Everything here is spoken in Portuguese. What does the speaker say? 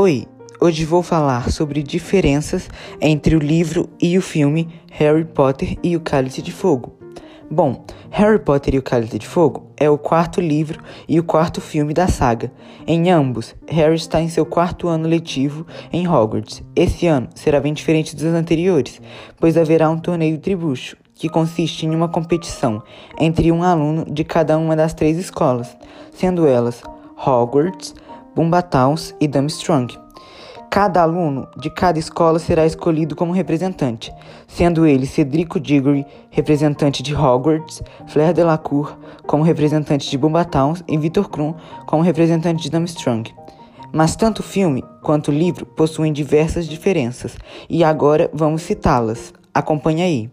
Oi, hoje vou falar sobre diferenças entre o livro e o filme Harry Potter e o Cálice de Fogo. Bom, Harry Potter e o Cálice de Fogo é o quarto livro e o quarto filme da saga. Em ambos, Harry está em seu quarto ano letivo em Hogwarts. Esse ano será bem diferente dos anteriores, pois haverá um torneio tribucho, que consiste em uma competição entre um aluno de cada uma das três escolas, sendo elas Hogwarts, Bumbatowns e Durmstrang. Cada aluno de cada escola será escolhido como representante, sendo ele Cedrico Diggory, representante de Hogwarts, Flair Delacour como representante de Bumbatowns e Victor Krum como representante de Durmstrang. Mas tanto o filme quanto o livro possuem diversas diferenças, e agora vamos citá-las. Acompanhe aí.